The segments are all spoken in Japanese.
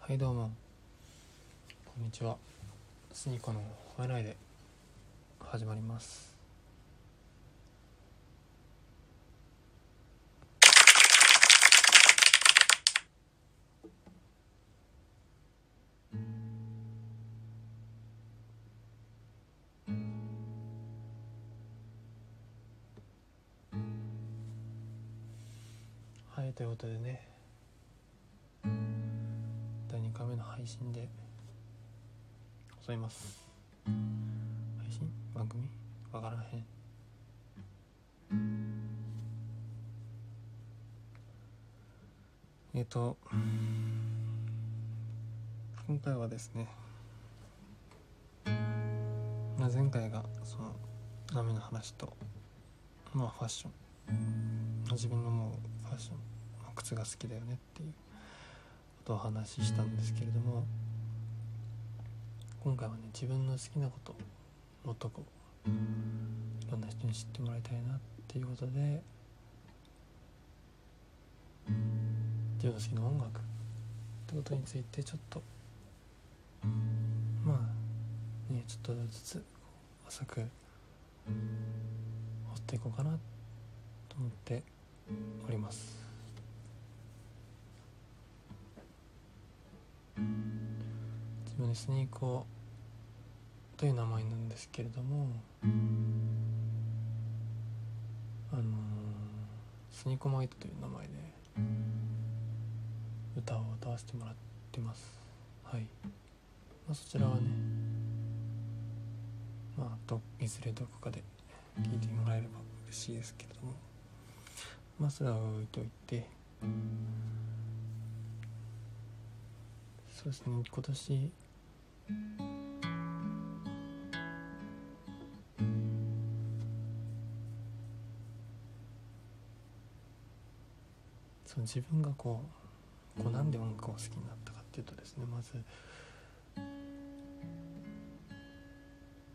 はいどうも。こんにちは。スニコの吠えないで始まります。はいということでね。配信で。ございます。配信？番組？わからへん。えっ、と今回はですね前回がその波の話とまあファッション。自分のもうファッション。靴が好きだよねっていう。とお話ししたんですけれども今回はね自分の好きなこともっとこういろんな人に知ってもらいたいなっていうことで自分の好きな音楽ってことについてちょっとまあねちょっとずつ浅く掘っていこうかなと思っております。分でスニーコーという名前なんですけれどもあのースニーコマイトという名前で歌を歌わせてもらってます。はい、まあ、そちらはねまあどいずれどこかで聞いてもらえれば嬉しいですけれども。まあそれは置いといて。そうですね今年その自分がこうこうなんで音楽を好きになったかっていうとですねまずう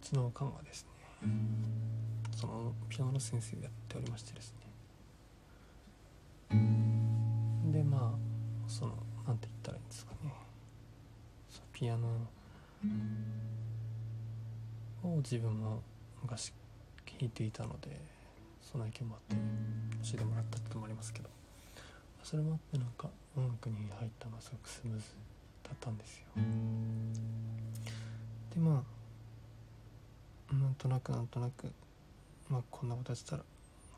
ちのおかんがですねそのピアノの先生をやっておりましてですね。でまあそのなんて言ったらいいんですかね。ピアノを自分も昔弾いていたのでその影響もあって教えてもらったってのもありますけど。それもあってなんか音楽に入ったのはすごくスムーズだったんですよ。でまあなんとなくなんとなくまあこんなことやってたら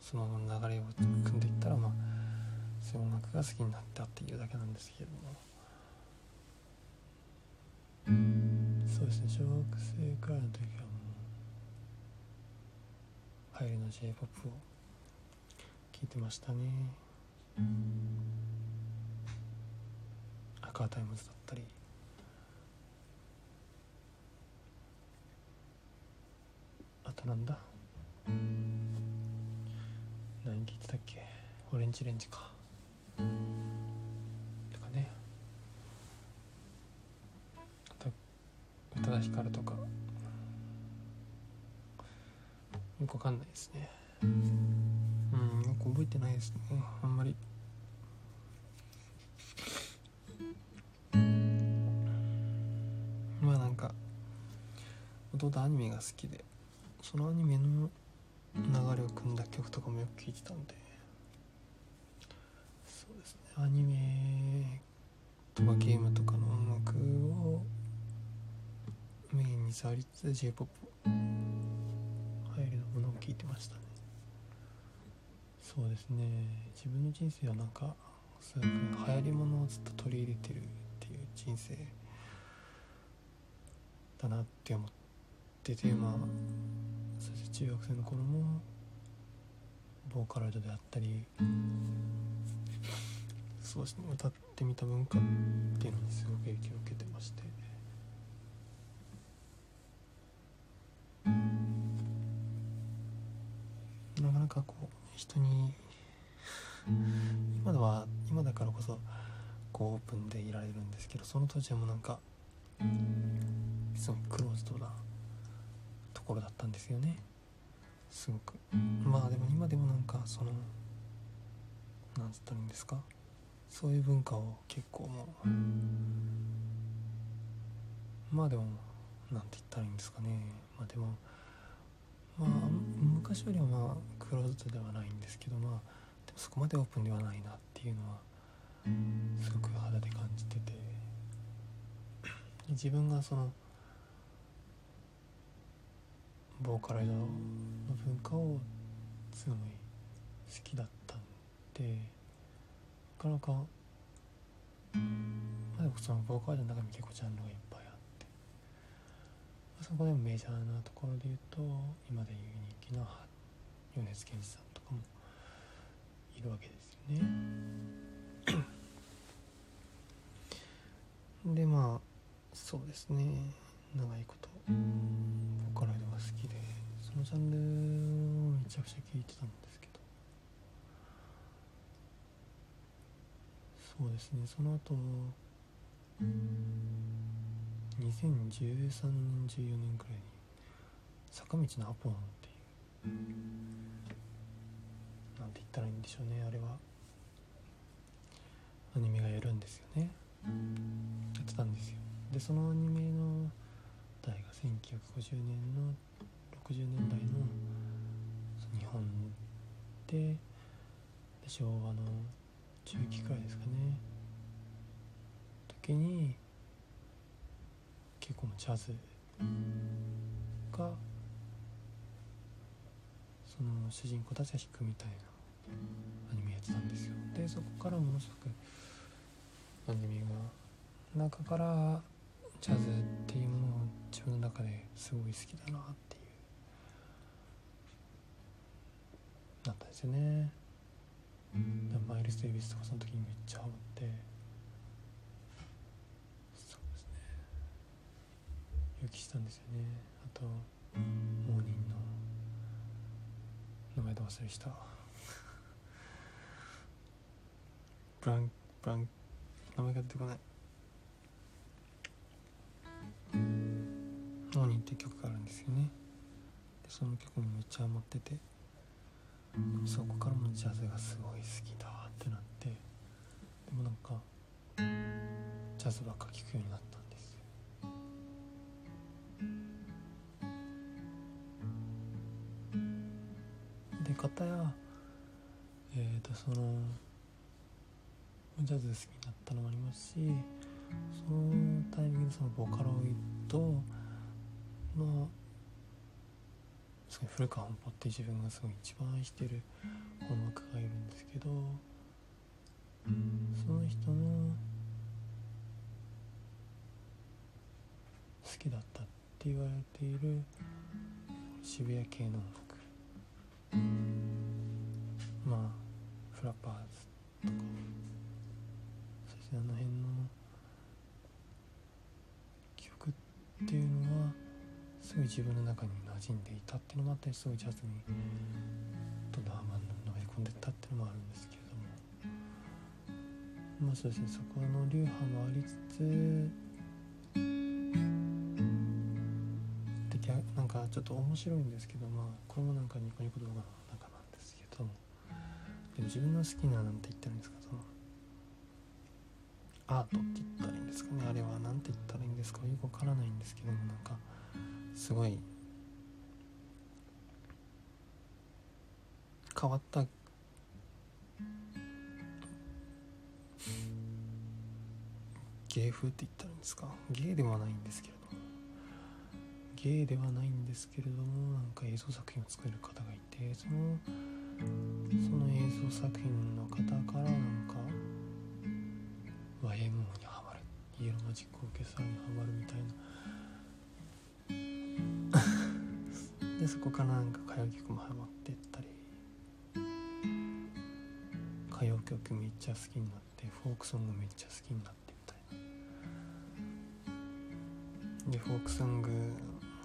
その流れを組んでいったらまあそういう音楽が好きになったっていうだけなんですけれども。そうですね。小学生くらいの時はもう流行りの j p o p を聴いてましたね。 Aqua Timez だったり。あとなんだ？何聞いてたっけ？ ORANGE RANGE か。よくわかんないですね。うんよく覚えてないですね。あんまり。まあなんか弟アニメが好きでそのアニメの流れを組んだ曲とかもよく聴いてたんで。そうですね。アニメとかゲームとかの音楽をメインに触りつつ j p o p 入るものを聴いてましたね。そうですね。自分の人生はなんかすごく流行りものをずっと取り入れてるっていう人生だなって思っててまあそして中学生の頃もボーカロイドであったりそう歌ってみた文化っていうのにすごく影響を受けてまして人に今では今だからこそこうオープンでいられるんですけどその当時はもうなんかすごいクローズドなところだったんですよね。すごく。まあでも今でもなんかそのなんつったらいいんですか。そういう文化を結構もうまあでもなんて言ったらいいんですかね。まあでもまあ昔よりはまあクローズドではないんですけどまあでもそこまでオープンではないなっていうのはすごく肌で感じてて。自分がそのボーカロイドの文化をすごい好きだったんでなかなか、まあ、でもそのボーカロイドの中に結構ジャンルがいっぱいあそこでもメジャーなところで言うと今でいう人気な米津玄師さんとかもいるわけですよね。でまあそうですね。長いことボーカロイドが好きでそのジャンルをめちゃくちゃ聴いてたんですけど。そうですね。その後2013年14年くらいに「坂道のアポロン」っていうなんて言ったらいいんでしょうねあれは。アニメがやるんですよね。やってたんですよ。でそのアニメの代が1950年の60年代の日本でで昭和の中期くらいですかね。時に結構ジャズがその主人公たちが弾くみたいなアニメやってたんですよ。でそこからものすごくアニメが中からジャズっていうものを自分の中ですごい好きだなっていうなったんですよね。マイルス・デイビスとかその時にめっちゃハマってそうですね予期したんですよね。あとモーニンの名前で忘れした。ブランブラン名前が出てこない。モーニンって曲があるんですよね。でその曲にめっちゃハマってて。そこからもジャズがすごい好きだってなって。でもなんかジャズばっか聴くようになったで片やえ、ー、とそのジャズ好きになったのもありますしそのタイミングでそのボカロイドのすごい古川本舗って自分がすごい一番愛してる音楽がいるんですけどその人の好きだったって言われている渋谷系の音楽。っていうのはすごい自分の中に馴染んでいたっていうのもあったりすごいジャズにどんどんハマのめり込んでったっていうのもあるんですけれども。まあそうですね。そこの流派もありつつでなんかちょっと面白いんですけどまあこれもなんかニコニコ動画の中なんですけど。でも自分の好きななんて言ったらいいんですかそのアートって言ったらいいんですかね。あれは何て言ったらいいんですか。よくわからないんですけどもなんかすごい変わった芸風って言ったらいいんですか。芸ではないんですけれども。芸ではないんですけれどもなんか映像作品を作る方がいてそのその映像作品の方からなんか YMO にハマる。イエローマジックオーケストラにハマるみたいな。でそこからなんか歌謡曲もハマってったり。歌謡曲めっちゃ好きになってフォークソングめっちゃ好きになってみたいな。でフォークソング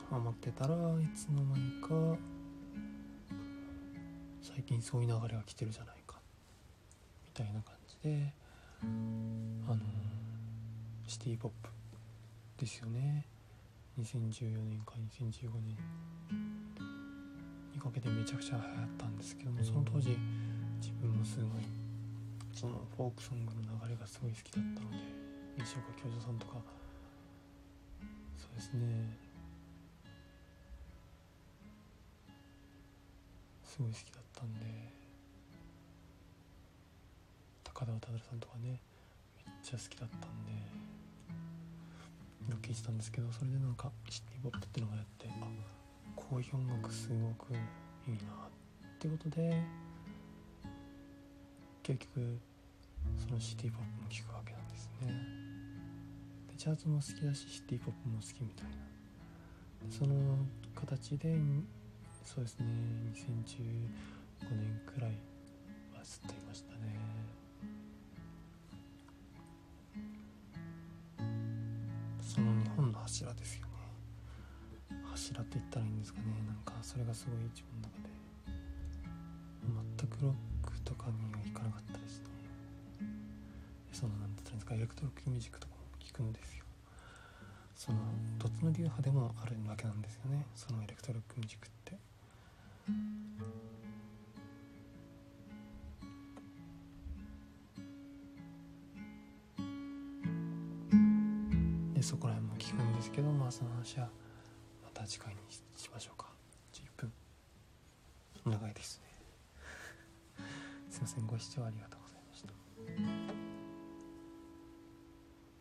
ハマってたらいつの間にか最近そういう流れが来てるじゃないか。みたいな感じで。シティ・ポップですよね。2014年か2015年にかけてめちゃくちゃ流行ったんですけどもその当時自分もすごいそのフォークソングの流れがすごい好きだったので西岡教授さんとか。そうですね。すごい好きだったんで高田渡さんとかねめっちゃ好きだったんでよく聞いてたんですけどそれでなんかシティ・ポップってのがやってあこういう音楽すごくいいなってことで結局そのシティ・ポップも聴くわけなんですね。でジャズも好きだしシティ・ポップも好きみたいな。その形でそうですね2015年くらいはずっといましたね。柱ですよね。柱って言ったらいいんですかね。なんかそれがすごい自分の中で。全くロックとかにはいかなかったですね。その何て言ったらいいんですか。エレクトロックミュージックとかも聞くんですよ。そのどっちの流派でもあるわけなんですよね。そのエレクトロックミュージックって。そこら辺も聞くんですけどまあその話はまた次回にしましょうか。10分長いですね。すいません。ご視聴ありがとうございました。